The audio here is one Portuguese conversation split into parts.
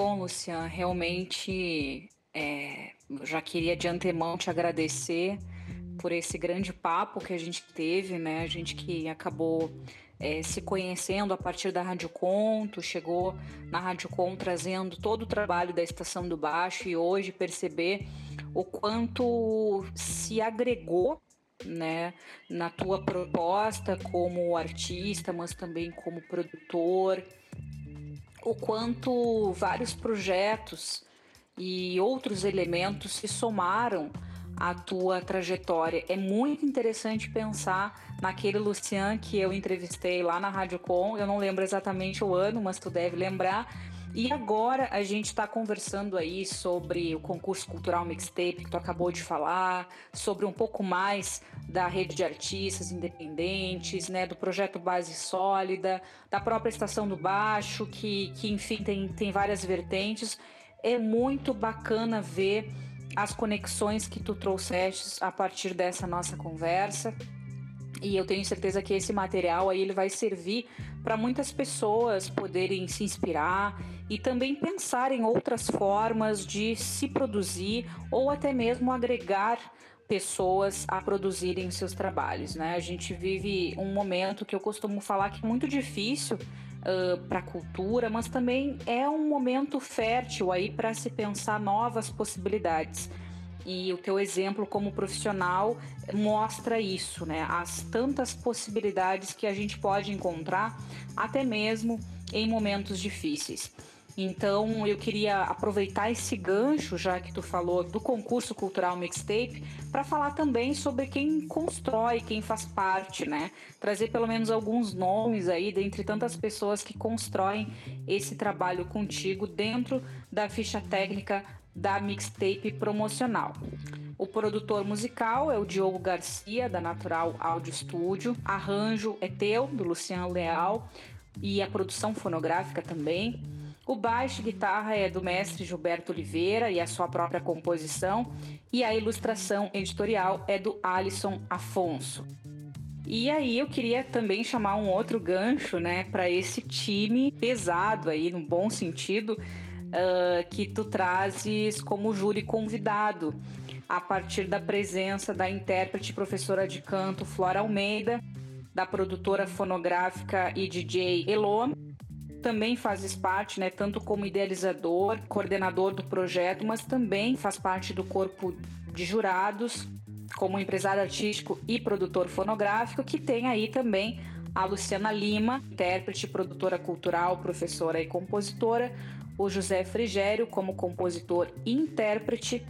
Bom, Lucian, realmente é, já queria de antemão te agradecer por esse grande papo que a gente teve, né? A gente que acabou é, se conhecendo a partir da Rádio Conto, chegou na Rádio Com trazendo todo o trabalho da Estação do Baixo e hoje perceber o quanto se agregou né, na tua proposta como artista, mas também como produtor, o quanto vários projetos e outros elementos se somaram à tua trajetória. É muito interessante pensar naquele Lucian que eu entrevistei lá na Rádio Com. Eu não lembro exatamente o ano, mas tu deve lembrar e agora a gente está conversando aí sobre o concurso cultural mixtape que tu acabou de falar, sobre um pouco mais da rede de artistas independentes, né, do projeto Base Sólida, da própria Estação do Baixo, que, que enfim tem, tem várias vertentes. É muito bacana ver as conexões que tu trouxeste a partir dessa nossa conversa. E eu tenho certeza que esse material aí ele vai servir para muitas pessoas poderem se inspirar e também pensar em outras formas de se produzir ou até mesmo agregar pessoas a produzirem seus trabalhos, né? A gente vive um momento que eu costumo falar que é muito difícil uh, para a cultura, mas também é um momento fértil aí para se pensar novas possibilidades. E o teu exemplo como profissional mostra isso, né? As tantas possibilidades que a gente pode encontrar, até mesmo em momentos difíceis. Então eu queria aproveitar esse gancho, já que tu falou do concurso cultural mixtape, para falar também sobre quem constrói, quem faz parte, né? Trazer pelo menos alguns nomes aí dentre tantas pessoas que constroem esse trabalho contigo dentro da ficha técnica da mixtape promocional. O produtor musical é o Diogo Garcia, da Natural Audio Studio. Arranjo é teu, do Luciano Leal. E a produção fonográfica também. O baixo guitarra é do mestre Gilberto Oliveira e a sua própria composição. E a ilustração editorial é do Alisson Afonso. E aí eu queria também chamar um outro gancho, né, para esse time pesado aí, no bom sentido, uh, que tu trazes como júri convidado, a partir da presença da intérprete professora de canto Flora Almeida, da produtora fonográfica e DJ Elô. Também fazes parte, né, tanto como idealizador, coordenador do projeto, mas também faz parte do corpo de jurados, como empresário artístico e produtor fonográfico, que tem aí também a Luciana Lima, intérprete, produtora cultural, professora e compositora, o José Frigério como compositor e intérprete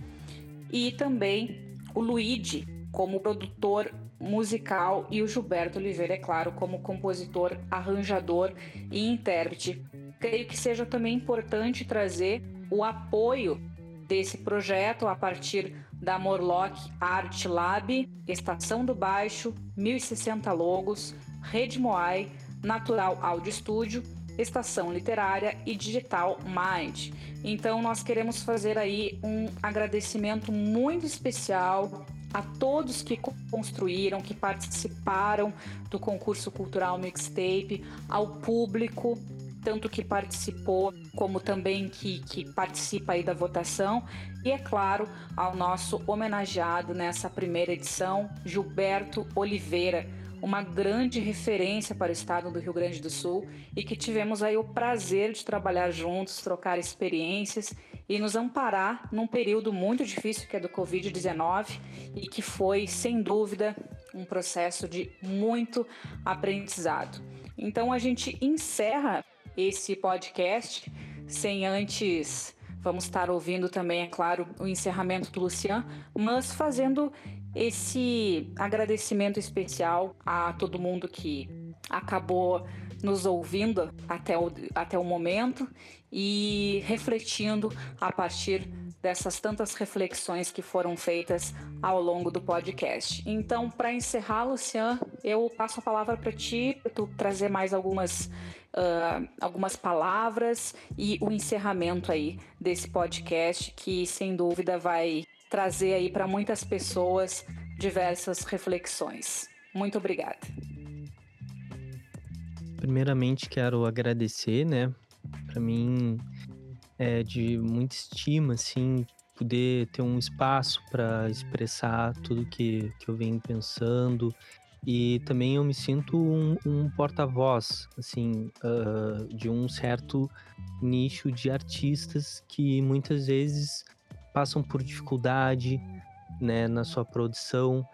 e também o Luigi como produtor musical e o Gilberto Oliveira, é claro, como compositor, arranjador e intérprete. Creio que seja também importante trazer o apoio desse projeto a partir da Morlock Art Lab, Estação do Baixo, 1060 Logos, Rede Moai, Natural Audio Studio Estação Literária e Digital Mind. Então nós queremos fazer aí um agradecimento muito especial a todos que construíram, que participaram do concurso cultural Mixtape, ao público, tanto que participou como também que, que participa aí da votação. E é claro ao nosso homenageado nessa primeira edição, Gilberto Oliveira uma grande referência para o estado do Rio Grande do Sul e que tivemos aí o prazer de trabalhar juntos, trocar experiências e nos amparar num período muito difícil que é do Covid-19 e que foi, sem dúvida, um processo de muito aprendizado. Então a gente encerra esse podcast sem antes vamos estar ouvindo também, é claro, o encerramento do Lucian, mas fazendo esse agradecimento especial a todo mundo que acabou nos ouvindo até o, até o momento e refletindo a partir dessas tantas reflexões que foram feitas ao longo do podcast. Então, para encerrar, Lucian, eu passo a palavra para ti, para tu trazer mais algumas, uh, algumas palavras e o encerramento aí desse podcast que, sem dúvida, vai trazer aí para muitas pessoas diversas reflexões. Muito obrigada. Primeiramente quero agradecer, né? Para mim é, de muita estima, assim, poder ter um espaço para expressar tudo que, que eu venho pensando. E também eu me sinto um, um porta-voz, assim, uh, de um certo nicho de artistas que muitas vezes passam por dificuldade né, na sua produção.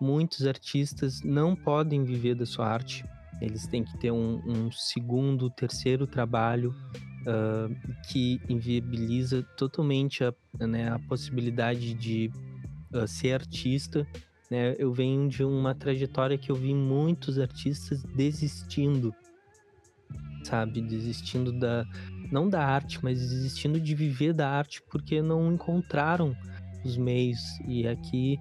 Muitos artistas não podem viver da sua arte, eles têm que ter um, um segundo, terceiro trabalho uh, que inviabiliza totalmente a, né, a possibilidade de uh, ser artista. Né? Eu venho de uma trajetória que eu vi muitos artistas desistindo, sabe? Desistindo da. Não da arte, mas desistindo de viver da arte porque não encontraram os meios. E aqui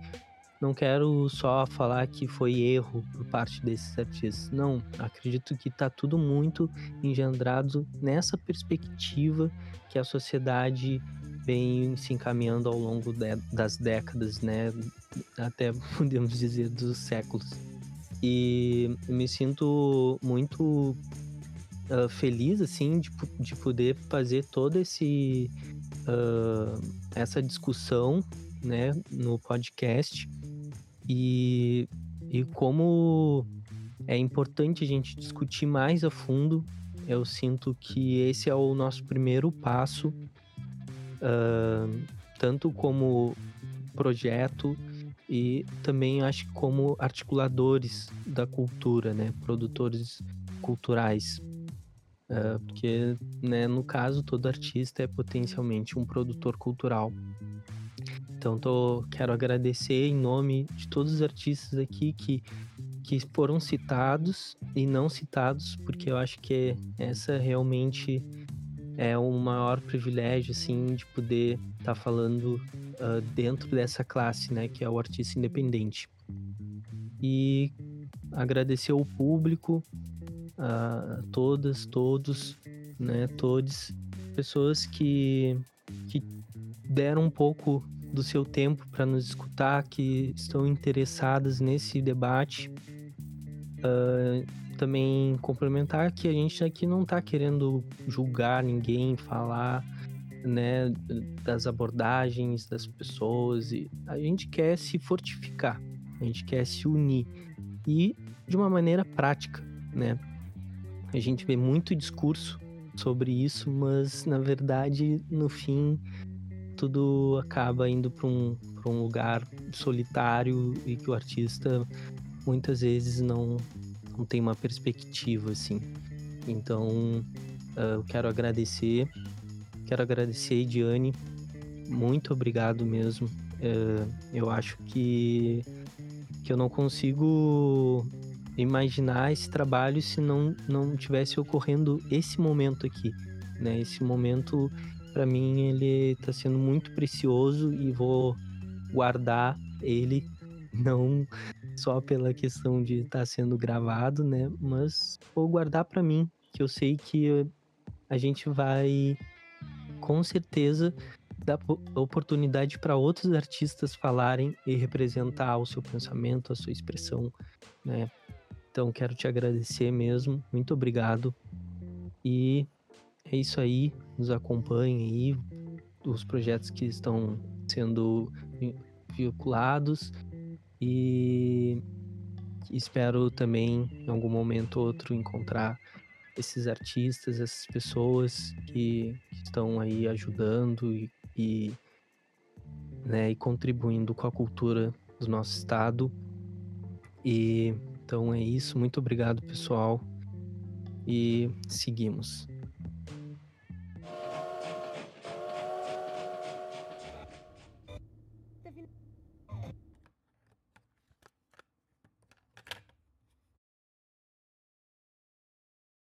não quero só falar que foi erro por parte desses artistas. Não, acredito que está tudo muito engendrado nessa perspectiva que a sociedade vem se encaminhando ao longo de, das décadas, né? Até podemos dizer dos séculos. E me sinto muito uh, feliz, assim, de, de poder fazer toda esse, uh, essa discussão, né, no podcast e, e como é importante a gente discutir mais a fundo. Eu sinto que esse é o nosso primeiro passo, uh, tanto como projeto e também acho que como articuladores da cultura, né, produtores culturais. Uh, porque, né, no caso, todo artista é potencialmente um produtor cultural. Então, tô, quero agradecer em nome de todos os artistas aqui que, que foram citados e não citados, porque eu acho que essa realmente é o maior privilégio, assim, de poder estar tá falando uh, dentro dessa classe, né, que é o artista independente. E agradecer ao público, a todas, todos, né, todos, pessoas que, que deram um pouco do seu tempo para nos escutar, que estão interessadas nesse debate. Uh, também complementar que a gente aqui não está querendo julgar ninguém, falar né, das abordagens das pessoas. E a gente quer se fortificar, a gente quer se unir e de uma maneira prática, né? A gente vê muito discurso sobre isso, mas na verdade, no fim, tudo acaba indo para um, um lugar solitário e que o artista muitas vezes não, não tem uma perspectiva assim. Então, uh, eu quero agradecer, quero agradecer, Ediane, muito obrigado mesmo. Uh, eu acho que, que eu não consigo imaginar esse trabalho se não, não tivesse ocorrendo esse momento aqui, né? Esse momento para mim ele está sendo muito precioso e vou guardar ele não só pela questão de estar tá sendo gravado, né, mas vou guardar para mim, que eu sei que a gente vai com certeza dar oportunidade para outros artistas falarem e representar o seu pensamento, a sua expressão, né? Então quero te agradecer mesmo, muito obrigado. E é isso aí nos acompanhem aí, os projetos que estão sendo vinculados e espero também em algum momento ou outro encontrar esses artistas, essas pessoas que, estão aí ajudando e, e, né, e contribuindo com a cultura do nosso estado. E então é isso. Muito obrigado, pessoal. E seguimos.